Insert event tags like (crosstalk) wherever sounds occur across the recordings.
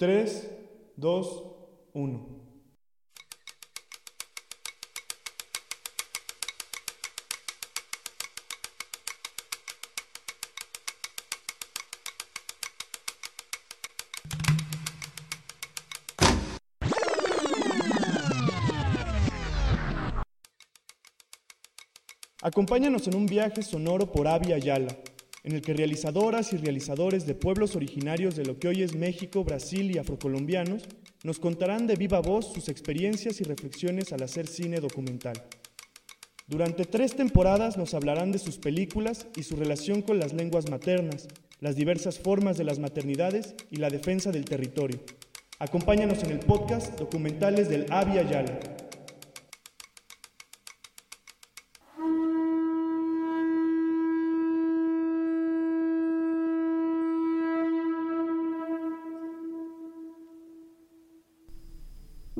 3, 2, 1. Acompáñanos en un viaje sonoro por Avia Yala, en el que realizadoras y realizadores de pueblos originarios de lo que hoy es México, Brasil y afrocolombianos nos contarán de viva voz sus experiencias y reflexiones al hacer cine documental. Durante tres temporadas nos hablarán de sus películas y su relación con las lenguas maternas, las diversas formas de las maternidades y la defensa del territorio. Acompáñanos en el podcast Documentales del Avia Yala.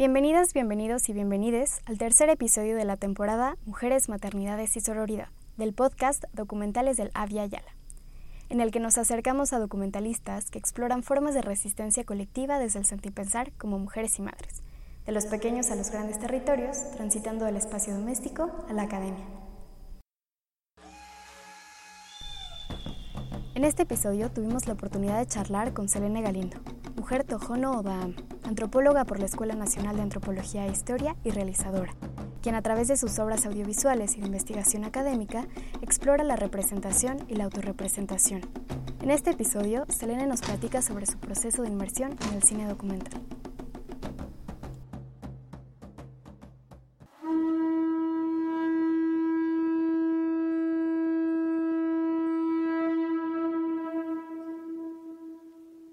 Bienvenidas, bienvenidos y bienvenides al tercer episodio de la temporada Mujeres, Maternidades y Sororidad del podcast Documentales del Avia Yala, en el que nos acercamos a documentalistas que exploran formas de resistencia colectiva desde el sentipensar como mujeres y madres, de los pequeños a los grandes territorios, transitando del espacio doméstico a la academia. En este episodio tuvimos la oportunidad de charlar con Selene Galindo, mujer tojono Obaam, antropóloga por la Escuela Nacional de Antropología e Historia y realizadora, quien a través de sus obras audiovisuales y de investigación académica explora la representación y la autorrepresentación. En este episodio, Selene nos platica sobre su proceso de inmersión en el cine documental.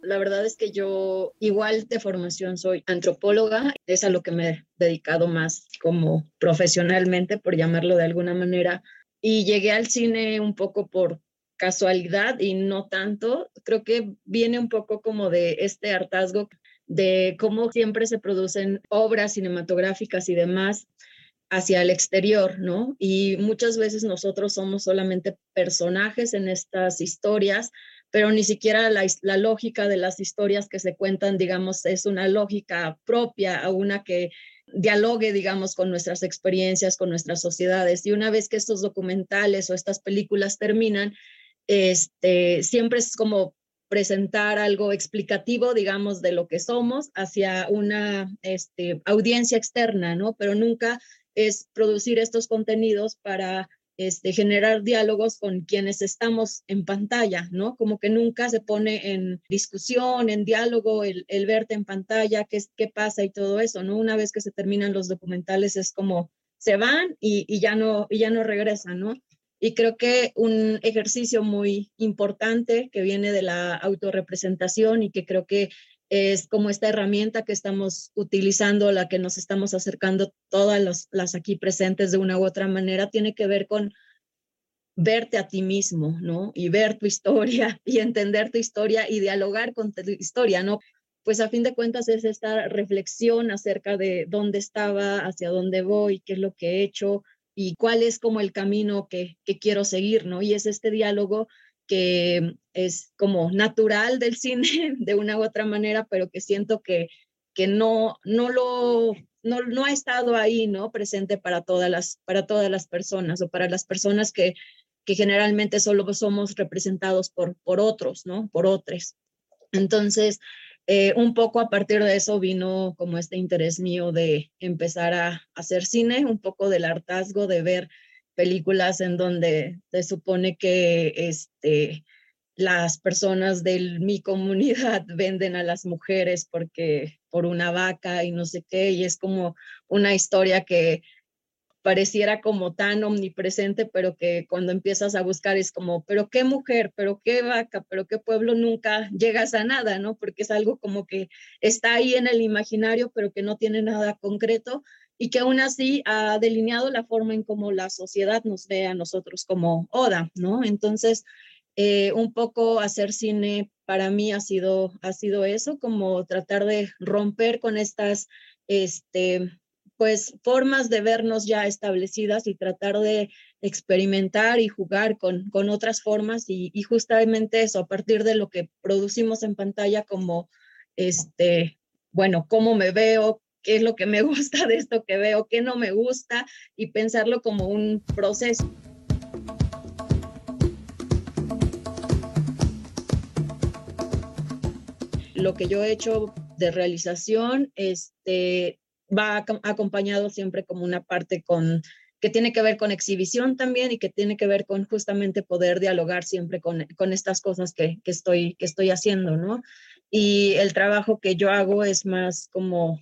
La verdad es que yo igual de formación soy antropóloga, es a lo que me he dedicado más como profesionalmente, por llamarlo de alguna manera, y llegué al cine un poco por casualidad y no tanto. Creo que viene un poco como de este hartazgo de cómo siempre se producen obras cinematográficas y demás hacia el exterior, ¿no? Y muchas veces nosotros somos solamente personajes en estas historias pero ni siquiera la, lógica de las historias que se cuentan, digamos, es una lógica propia a una que dialogue, digamos, con nuestras experiencias, con nuestras sociedades. Y una vez que estos documentales o estas películas terminan, este, siempre es como presentar algo explicativo, digamos, de lo que somos hacia una este, audiencia externa, ¿no? Pero nunca es producir estos contenidos para este, generar diálogos con quienes estamos en pantalla, ¿no? Como que nunca se pone en discusión, en diálogo, el, verte en pantalla, qué, qué pasa y todo eso, ¿no? Una vez que se terminan los documentales es como se van y, ya, no, y ya no regresan, ¿no? Y creo que un ejercicio muy importante que viene de la autorrepresentación y que creo que es como esta herramienta que estamos utilizando, la que nos estamos acercando todas las, aquí presentes de una u otra manera, tiene que ver con verte a ti mismo, ¿no? Y ver tu historia (laughs) y entender tu historia y dialogar con tu historia, ¿no? Pues a fin de cuentas es esta reflexión acerca de dónde estaba, hacia dónde voy, qué es lo que he hecho y cuál es como el camino que, que quiero seguir, ¿no? Y es este diálogo que es como natural del cine (laughs) de una u otra manera, pero que siento que, que no, no lo no, no, ha estado ahí, ¿no? Presente para todas las, para todas las personas o para las personas que, que generalmente solo somos representados por, por otros, ¿no? Por otros. Entonces, eh, un poco a partir de eso vino como este interés mío de empezar a hacer cine, un poco del hartazgo de ver películas en donde se supone que este, las personas de mi comunidad (laughs) venden a las mujeres porque por una vaca y no sé qué, y es como una historia que pareciera como tan omnipresente, pero que cuando empiezas a buscar es como, pero qué mujer, pero qué vaca, pero qué pueblo, nunca llegas a nada, ¿no? Porque es algo como que está ahí en el imaginario, pero que no tiene nada concreto y que aún así ha delineado la forma en cómo la sociedad nos ve a nosotros como Oda, ¿no? Entonces, eh, un poco hacer cine para mí ha sido, ha sido eso, como tratar de romper con estas, este, pues, formas de vernos ya establecidas y tratar de experimentar y jugar con, con otras formas y, y justamente eso, a partir de lo que producimos en pantalla como este, bueno, cómo me veo, qué es lo que me (laughs) gusta de esto que veo, qué no me gusta y pensarlo como un proceso. Lo que yo he hecho de realización este, va acompañado siempre como una parte con que tiene que ver con exhibición también y que tiene que ver con justamente poder dialogar siempre con, con estas cosas que, que, estoy, que estoy haciendo, ¿no? Y el trabajo que yo hago es más como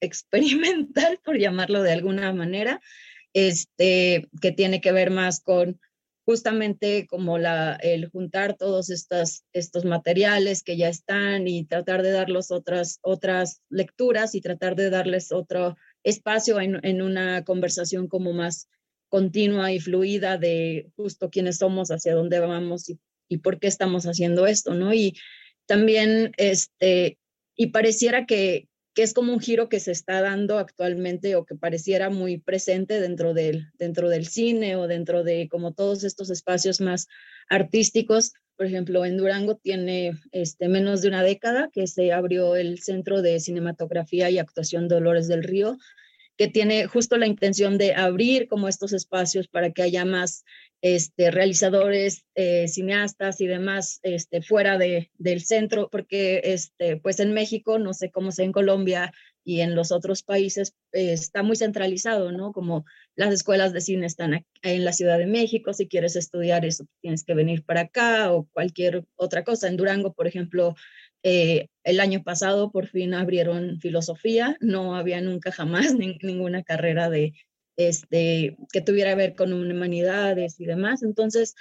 experimental, (laughs) por llamarlo de alguna manera, este, que tiene que ver más con justamente como la, el juntar todos estos, estos materiales que ya están y tratar de darles otras, otras lecturas y tratar de darles otro espacio en, en una conversación como más continua y fluida de justo quiénes somos, hacia dónde vamos y, y por qué estamos haciendo esto, ¿no? Y también, este, y pareciera que, que es como un giro que se está dando actualmente o que pareciera muy presente dentro del, dentro del cine o dentro de como todos estos espacios más artísticos. Por ejemplo, en Durango tiene este, menos de una década que se abrió el Centro de Cinematografía y Actuación Dolores del Río, que tiene justo la intención de abrir como estos espacios para que haya más este, realizadores, eh, cineastas y demás este, fuera de, del centro, porque este, pues en México, no sé cómo sea en Colombia y en los otros países, eh, está muy centralizado, ¿no? Como las escuelas de cine están en la Ciudad de México, si quieres estudiar eso tienes que venir para acá o cualquier otra cosa. En Durango, por ejemplo, eh, el año pasado por fin abrieron filosofía, no había nunca jamás (laughs) ninguna carrera de, este, que tuviera que ver con humanidades y demás. Entonces,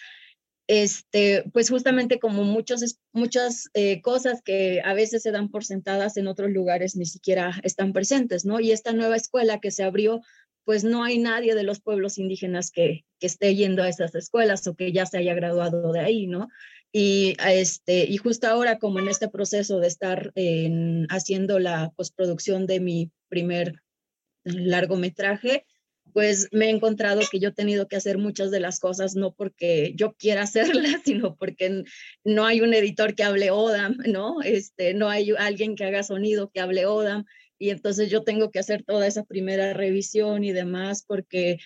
este, pues justamente como muchos, muchas eh, cosas que a veces se dan por sentadas en otros lugares ni siquiera están presentes, ¿no? Y esta nueva escuela que se abrió, pues no hay nadie de los pueblos indígenas que, esté yendo a esas escuelas o que ya se haya graduado de ahí, ¿no? Y, este, y justo ahora, como en este proceso de estar haciendo la postproducción de mi primer largometraje, pues me he encontrado que yo he tenido que hacer muchas de las cosas, no porque yo quiera (laughs) hacerlas, sino porque no hay un editor que hable ODAM, ¿no? Este, no hay alguien que haga sonido que hable ODAM, y entonces yo tengo que hacer toda esa primera revisión y demás, porque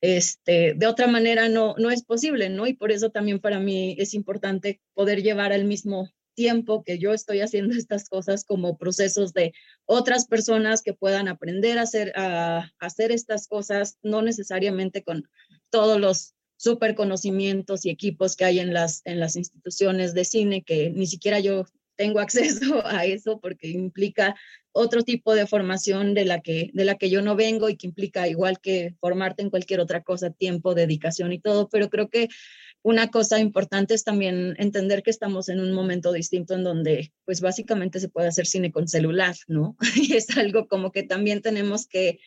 este, de otra manera no, no es posible, ¿no? Y por eso también para mí es importante poder llevar al mismo tiempo que yo estoy haciendo (laughs) estas cosas como procesos de otras personas que puedan aprender a hacer, a, hacer estas cosas, no necesariamente con todos los super conocimientos y equipos que hay en las, en las instituciones de cine, que ni siquiera yo tengo (laughs) acceso a eso porque implica otro tipo de formación de la que de la que yo no vengo y que implica igual que formarte en cualquier otra cosa, tiempo, dedicación y todo, pero creo que una cosa importante es también entender que estamos en un momento distinto en donde pues básicamente se puede hacer cine con celular, ¿no? (laughs) Y es algo como que también tenemos que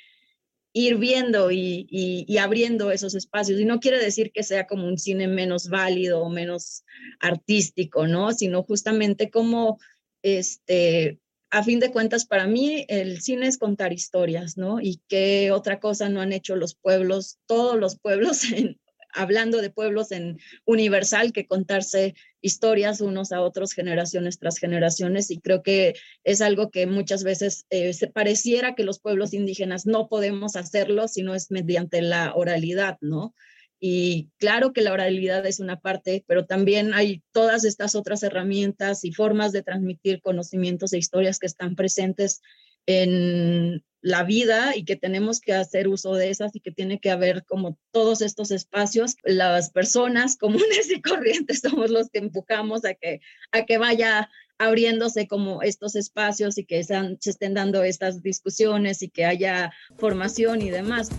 ir viendo y, y, abriendo esos espacios. Y no quiere decir que sea como un cine menos válido o menos artístico, ¿no? Sino justamente como, este, a fin de cuentas, para mí el cine es contar historias, ¿no? Y qué otra cosa no han hecho los pueblos, todos los pueblos (laughs) en, hablando de pueblos en universal que contarse historias unos a otros, generaciones tras generaciones, y creo que es algo que muchas veces eh, se pareciera que los pueblos indígenas no podemos hacerlo si no es mediante la oralidad, ¿no? Y claro que la oralidad es una parte, pero también hay todas estas otras herramientas y formas de transmitir conocimientos e historias que están presentes en la vida y que tenemos que hacer uso de esas y que tiene que haber como todos estos espacios. Las personas (laughs) comunes y corrientes somos los que empujamos a que, a que vaya abriéndose como estos espacios y que se estén dando estas discusiones y que haya formación y demás.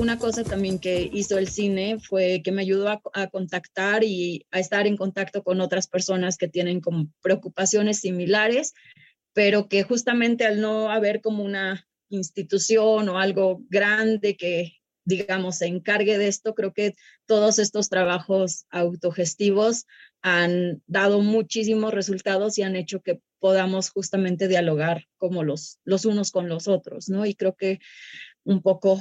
Una cosa también que hizo el cine fue que me ayudó a, contactar y a estar en contacto con otras personas que tienen preocupaciones similares, pero que justamente al no haber como una institución o algo grande que, digamos, se encargue de esto, creo que todos estos trabajos autogestivos han dado muchísimos resultados y han hecho que podamos justamente dialogar como los, los unos con los otros, ¿no? Y creo que un poco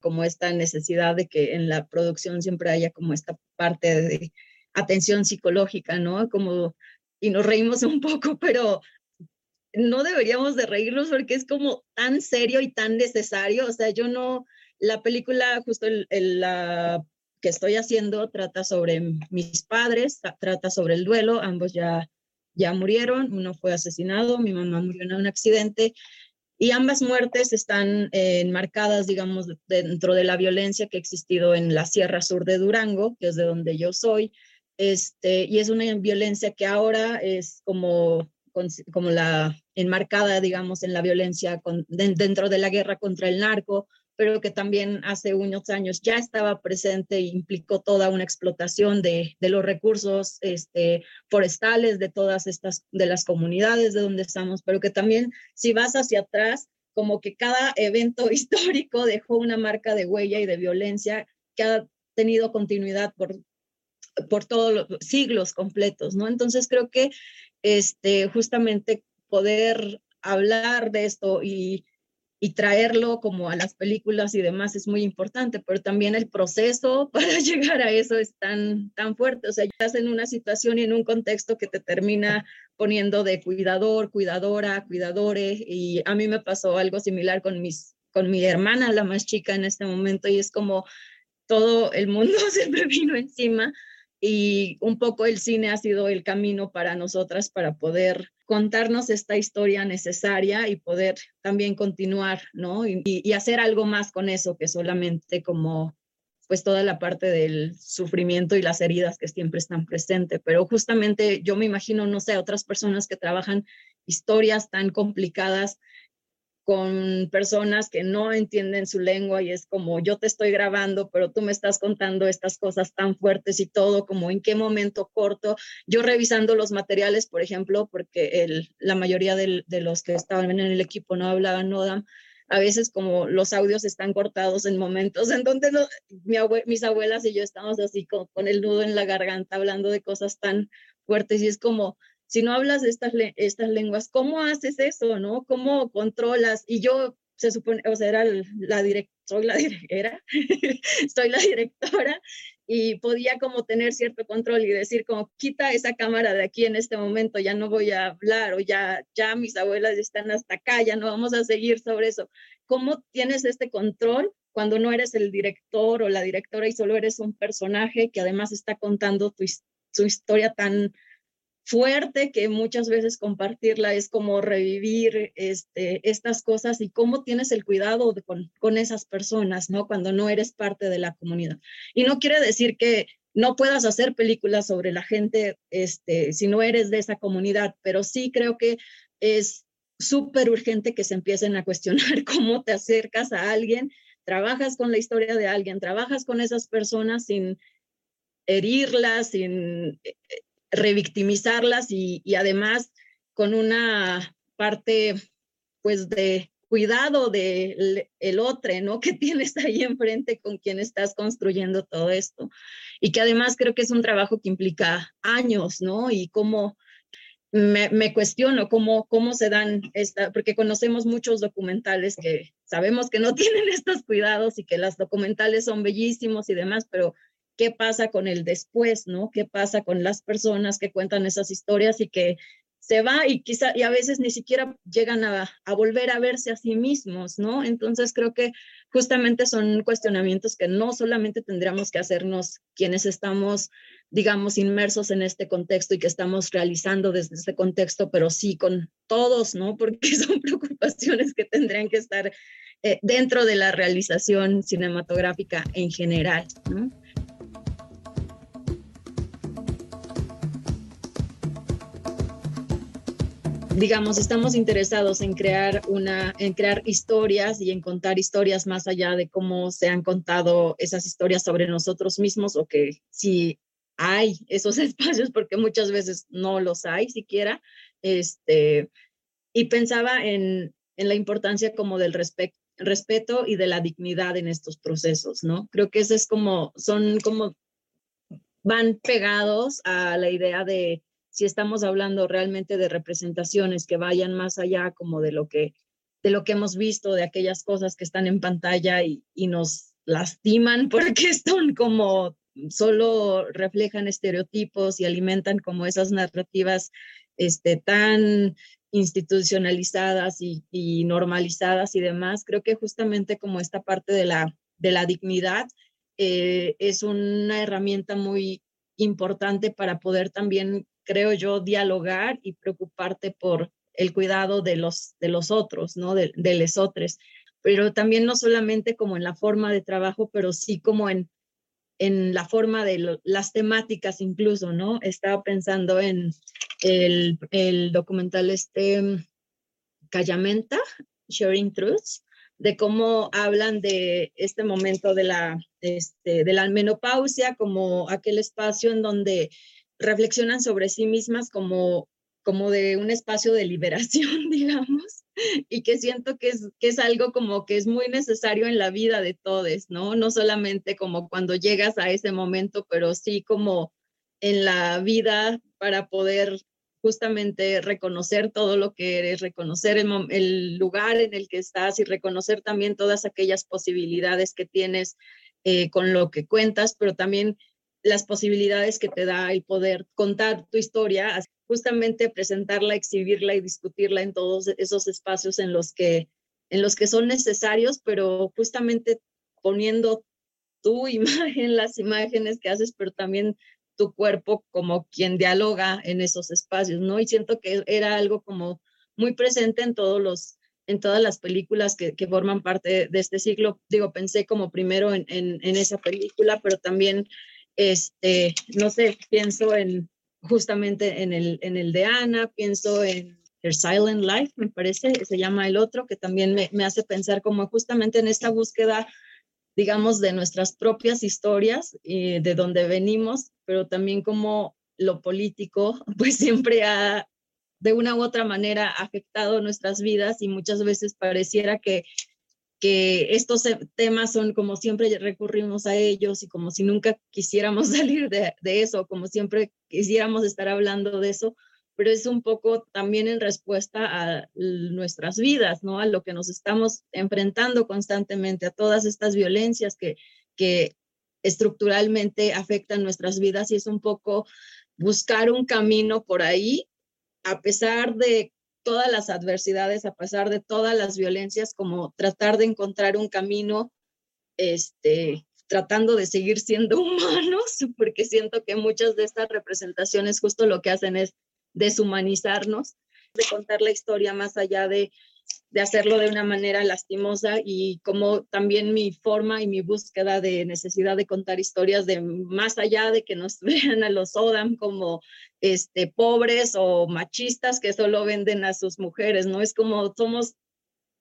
como, esta necesidad de que en la producción siempre haya como esta parte de atención psicológica, ¿no? Como, y nos reímos (laughs) un poco, pero no deberíamos de reírnos porque es como tan serio y tan necesario. O sea, yo no, la película, justo el, la que estoy haciendo, trata sobre mis padres, trata sobre el duelo, ambos ya, ya murieron, uno fue asesinado, mi mamá murió en un accidente y ambas muertes están eh, enmarcadas, digamos, dentro de la violencia que ha existido en la Sierra Sur de Durango, que es de donde yo soy, este, y es una violencia que ahora es como como la enmarcada, digamos, en la violencia dentro de la guerra contra el narco, pero que también hace unos años ya estaba presente e implicó toda una explotación de, los recursos este, forestales de todas estas, de las comunidades de donde estamos, pero que también si vas hacia atrás, como que cada evento (laughs) histórico dejó una marca de huella y de violencia que ha tenido continuidad por, por todos los siglos completos, ¿no? Entonces creo que este, justamente poder hablar de esto y, y traerlo como a las películas y demás es muy importante, pero también el proceso (laughs) para llegar a eso es tan, tan fuerte. O sea, estás en una situación y en un contexto que te termina poniendo de cuidador, cuidadora, cuidadores, y a mí me pasó algo similar con, mis, con mi hermana, la más chica en este momento, y es como todo el mundo (laughs) se me vino encima y un poco el cine ha sido el camino para nosotras para poder contarnos esta historia necesaria y poder también continuar, ¿no? Y, hacer algo más con eso que solamente como pues toda la parte del sufrimiento y las heridas que siempre están presentes. Pero justamente yo me imagino, no sé, otras personas que trabajan historias tan complicadas con personas que no entienden su lengua y es como yo te estoy grabando, pero tú me estás contando estas cosas tan fuertes y todo, como en qué momento corto. Yo revisando los materiales, por ejemplo, porque el, la mayoría de los que estaban en el equipo no hablaban Nodam, a veces como los audios están cortados en momentos en donde mis abuelas y yo estamos así con el nudo en la garganta hablando de cosas tan fuertes y es como si no hablas estas, estas lenguas, ¿cómo haces eso, no? ¿Cómo controlas? Y yo, se supone, o sea, era la directora, soy la (laughs) directora, soy la directora y podía como tener cierto control y decir como quita esa cámara de aquí en este momento, ya no voy a hablar o ya, ya mis abuelas están hasta acá, ya no vamos a seguir sobre eso. ¿Cómo tienes este control cuando no eres el director o la directora y solo eres un personaje que además está contando tu, su historia tan fuerte que muchas veces compartirla es como revivir este, estas cosas y cómo tienes el cuidado con, esas personas, ¿no? Cuando no eres parte de la comunidad. Y no quiere decir que no puedas hacer películas sobre la gente este, si no eres de esa comunidad, pero sí creo que es súper urgente que se empiecen a cuestionar (laughs) cómo te acercas a alguien, trabajas con la historia de alguien, trabajas con esas personas sin herirlas, sin revictimizarlas y, y además con una parte pues de cuidado del el otro, ¿no? (laughs) Que tienes ahí enfrente con quien estás construyendo todo esto. Y que además creo que es un trabajo que implica años, ¿no? Y cómo me, me, cuestiono cómo, cómo se dan, esta, porque conocemos muchos documentales que sabemos que no (laughs) tienen estos cuidados y que los documentales son bellísimos y demás, pero qué pasa con el después, ¿no? ¿Qué pasa con las personas que cuentan esas historias y que se va y quizá y a veces ni siquiera llegan a, a, volver a verse a sí mismos, ¿no? Entonces creo que justamente son cuestionamientos que no solamente tendríamos que hacernos quienes estamos, digamos, inmersos en este contexto y que estamos realizando desde este contexto, pero sí con todos, ¿no? Porque (laughs) son preocupaciones que tendrían que estar eh, dentro de la realización cinematográfica en general, ¿no? Digamos, estamos interesados en crear una, en crear historias y en contar historias más allá de cómo se han contado esas historias sobre nosotros mismos o que si hay esos (laughs) espacios, porque muchas veces no los hay siquiera, este, y pensaba en, en la importancia como del respeto y de la dignidad en estos procesos, ¿no? Creo que eso es como, son como, van pegados a la idea de si estamos hablando realmente de representaciones que vayan más allá como de lo que de lo que hemos visto, de aquellas cosas que están en pantalla y, y nos lastiman (laughs) porque son como solo reflejan estereotipos y alimentan como esas narrativas este, tan institucionalizadas y, normalizadas y demás. Creo que justamente como esta parte de la, de la dignidad eh, es una herramienta muy importante para poder también, creo yo, dialogar y preocuparte por el cuidado de los, de los otros, ¿no? De, de los otros. Pero también no solamente como en la forma de trabajo, pero sí como en, en la forma de las temáticas incluso, ¿no? Estaba pensando en el, el documental este Callamenta, Sharing Truths, de cómo hablan de este momento de la, este, de la menopausia como aquel espacio en donde reflexionan sobre sí mismas como, como de un espacio de liberación, (laughs) digamos, y que siento que es, que es algo como que es muy necesario en la vida de todos, ¿no? No solamente como cuando llegas a ese momento, pero sí como en la vida para poder justamente reconocer todo lo que eres, reconocer el, lugar en el que estás y reconocer también todas aquellas posibilidades que tienes eh, con lo que cuentas, pero también las posibilidades que te da el poder contar tu historia, justamente presentarla, exhibirla y discutirla en todos esos espacios en los que, en los que son necesarios, pero justamente poniendo tu (laughs) imagen, las imágenes que haces, pero también tu cuerpo como quien dialoga en esos espacios, ¿no? Y siento que era algo como muy presente en todos los en todas las películas que, que forman parte de este ciclo. Digo, pensé como primero en, en, en, esa película, pero también, este, no sé, pienso en justamente en el, en el de Ana, pienso en Her Silent Life, me parece, se llama el otro, que también me, me hace pensar como justamente en esta búsqueda digamos, de nuestras propias historias, y de donde venimos, pero también como lo político, (laughs) pues siempre ha, de una u otra manera, afectado nuestras vidas y muchas veces pareciera que, que estos temas son como siempre recurrimos a ellos y como si nunca quisiéramos (laughs) salir de, eso, como siempre quisiéramos estar hablando de eso, pero es un poco también en respuesta a nuestras vidas, ¿no? A lo que nos estamos enfrentando constantemente, a todas estas violencias que, que estructuralmente afectan nuestras vidas y es un poco buscar un camino por ahí, a pesar de todas las adversidades, a pesar de todas las violencias, como tratar de encontrar un camino, este, tratando de seguir siendo (laughs) humanos, porque siento que muchas de estas representaciones justo lo que hacen es deshumanizarnos, de contar la historia más allá de, de hacerlo de una manera lastimosa y como también mi forma y mi búsqueda de necesidad de contar historias de más allá de que nos (laughs) vean a los Odam como este, pobres o machistas que solo venden a sus mujeres, ¿no? Es como somos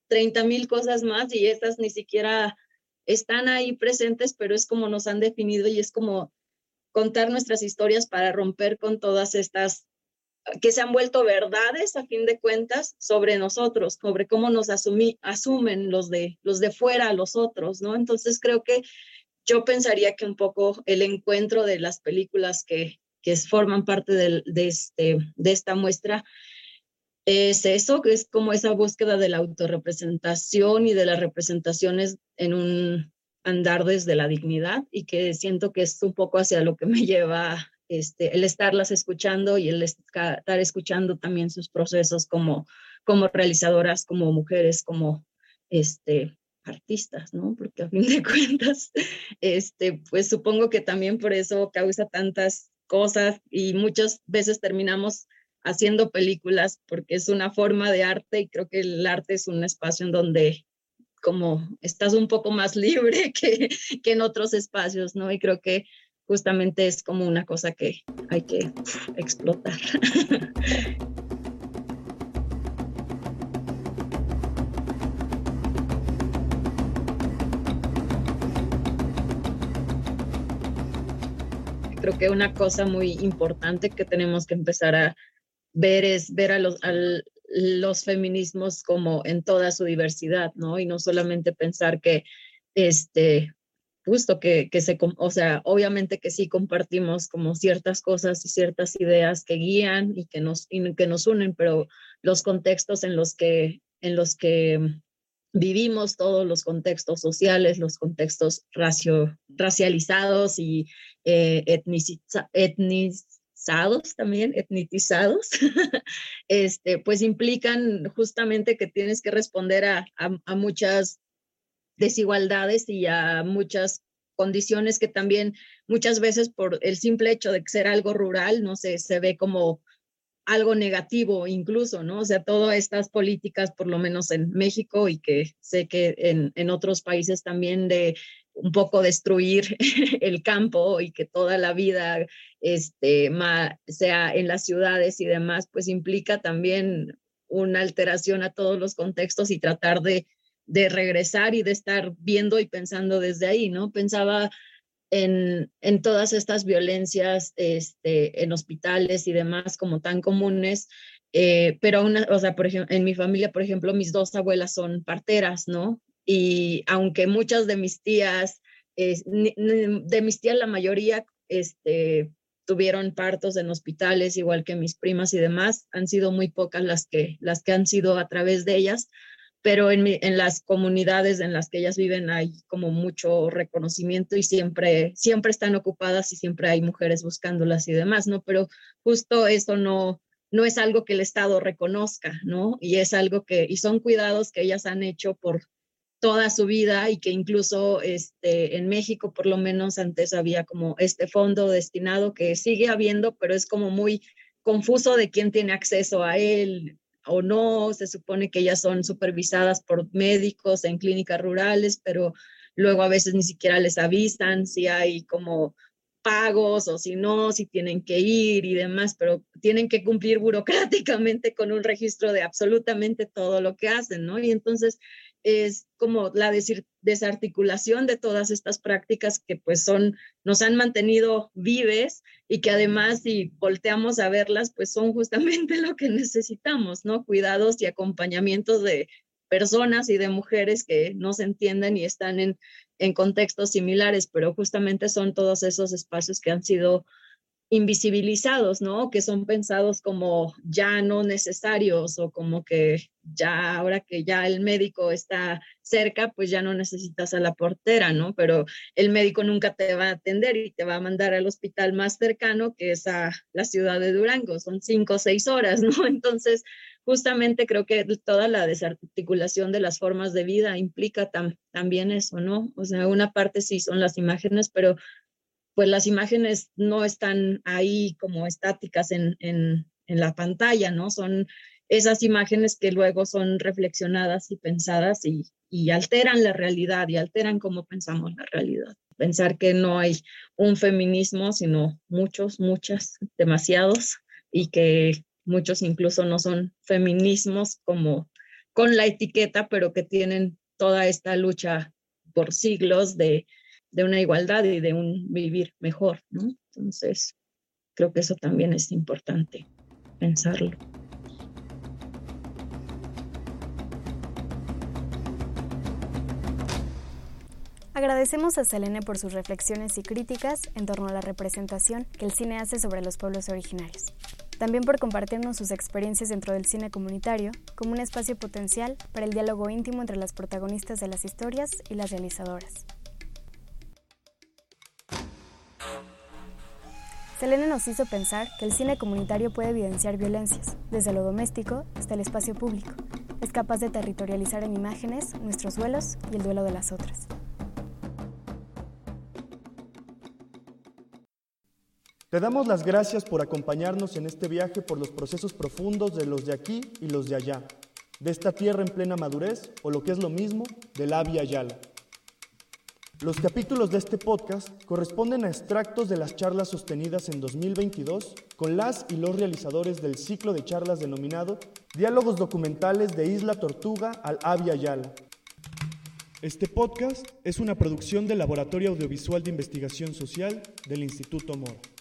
30 mil cosas más y estas ni siquiera están ahí presentes, pero es como nos han definido y es como contar nuestras historias para romper con todas estas que se han vuelto verdades a fin de cuentas sobre nosotros, sobre cómo nos asumen los de, los de fuera, los otros, ¿no? Entonces creo que yo pensaría que un poco el encuentro de las películas que, que forman parte de, de, este, de esta muestra es eso, que es como esa búsqueda de la autorrepresentación y de las representaciones en un andar desde la dignidad y que siento que es un poco hacia lo que me lleva este, el estarlas escuchando y el estar escuchando también sus procesos como, como realizadoras, como mujeres, como este, artistas, ¿no? Porque a fin de (laughs) cuentas, este, pues supongo que también por eso causa tantas cosas y muchas veces terminamos haciendo películas porque es una forma de arte y creo que el arte es un espacio en donde como estás un poco más (laughs) libre que, que en otros espacios, ¿no? Y creo que justamente es como una cosa que hay que explotar. (laughs) Creo que una cosa muy importante que tenemos que empezar a ver es ver a los, a los feminismos como en toda su diversidad, ¿no? Y no solamente pensar que este, justo que, que se, o sea, obviamente que sí compartimos como ciertas cosas y ciertas ideas que guían y que nos, y que nos unen, pero los contextos en los que en los que vivimos todos los contextos sociales, los contextos racio, racializados y eh, etnizados también, etnitizados, (laughs) este, pues implican justamente que tienes que responder a, a muchas desigualdades y a muchas condiciones que también muchas veces por el simple hecho de ser algo rural, no sé, se ve como algo negativo incluso, ¿no? O sea, todas estas políticas, por lo menos en México y que sé que en, en otros países también de un poco destruir (laughs) el campo y que toda la vida este, sea en las ciudades y demás, pues implica también una alteración a todos los contextos y tratar de, de regresar y de estar viendo y pensando desde ahí, ¿no? Pensaba en, en todas estas violencias este, en hospitales y demás como tan comunes, eh, pero una, o sea, por ejemplo, en mi familia, por ejemplo, mis dos abuelas son parteras, ¿no? Y aunque muchas de mis tías, de mis tías la mayoría, este, tuvieron partos en hospitales, igual que mis primas y demás, han sido muy pocas las que, las que han sido a través de ellas pero en, en, las comunidades en las que ellas viven hay como mucho reconocimiento y siempre, siempre están ocupadas y siempre hay mujeres buscándolas y demás, ¿no? Pero justo eso no, no es algo que el Estado reconozca, ¿no? Y es algo que, y son cuidados que ellas han hecho por toda su vida y que incluso este, en México por lo menos antes había como este fondo destinado que sigue habiendo, pero es como muy confuso de quién tiene acceso a él, o no, se supone que ellas son supervisadas por médicos en clínicas rurales, pero luego a veces ni siquiera les avisan si hay como pagos o si no, si tienen que ir y demás, pero tienen que cumplir (laughs) burocráticamente con un registro de absolutamente todo lo que hacen, ¿no? Y entonces es como la desarticulación de todas estas prácticas que pues son, nos han mantenido vives y que además si volteamos a verlas, pues son justamente (laughs) lo que necesitamos, ¿no? Cuidados y acompañamientos de personas y de mujeres que no se entienden y están en, en contextos similares, pero justamente son todos esos espacios que han sido invisibilizados, ¿no? Que son pensados como ya no necesarios o como que ya ahora que ya el médico está cerca, pues ya no necesitas a la portera, ¿no? Pero el médico nunca te va a atender y te va a mandar al hospital más cercano, que es a la ciudad de Durango, son cinco o seis horas, (laughs) ¿no? Entonces, justamente creo que toda la desarticulación de las formas de vida implica también eso, ¿no? O sea, una parte sí son las imágenes, pero pues las imágenes no están ahí como estáticas en, en, la pantalla, ¿no? Son esas imágenes que luego son reflexionadas y pensadas y, y alteran la realidad y alteran cómo pensamos la realidad. Pensar que no hay un feminismo, sino muchos, muchas, demasiados, y que muchos incluso no son feminismos como con la etiqueta, pero que tienen toda esta lucha por siglos de de una igualdad y de un vivir mejor. Entonces, creo que eso también es importante pensarlo. Agradecemos a Selene por sus reflexiones y críticas en torno a la representación que el cine hace sobre los pueblos originarios. También por compartirnos sus experiencias dentro del cine comunitario como un espacio potencial para el diálogo íntimo entre las protagonistas de las historias y las realizadoras. Selene nos hizo pensar que el cine comunitario puede evidenciar violencias, desde lo doméstico hasta el espacio público. Es capaz de territorializar en imágenes nuestros duelos y el duelo de las otras. Te damos las gracias por acompañarnos en este viaje por los procesos profundos de los de aquí y los de allá, de esta tierra en plena madurez o lo que es lo mismo, de la Via Yala. Los capítulos de este podcast corresponden a extractos de las charlas sostenidas en 2022 con las y los realizadores del ciclo de charlas denominado Diálogos documentales de Isla Tortuga al Avia Yala. Este podcast es una producción del Laboratorio Audiovisual de Investigación Social del Instituto Mora.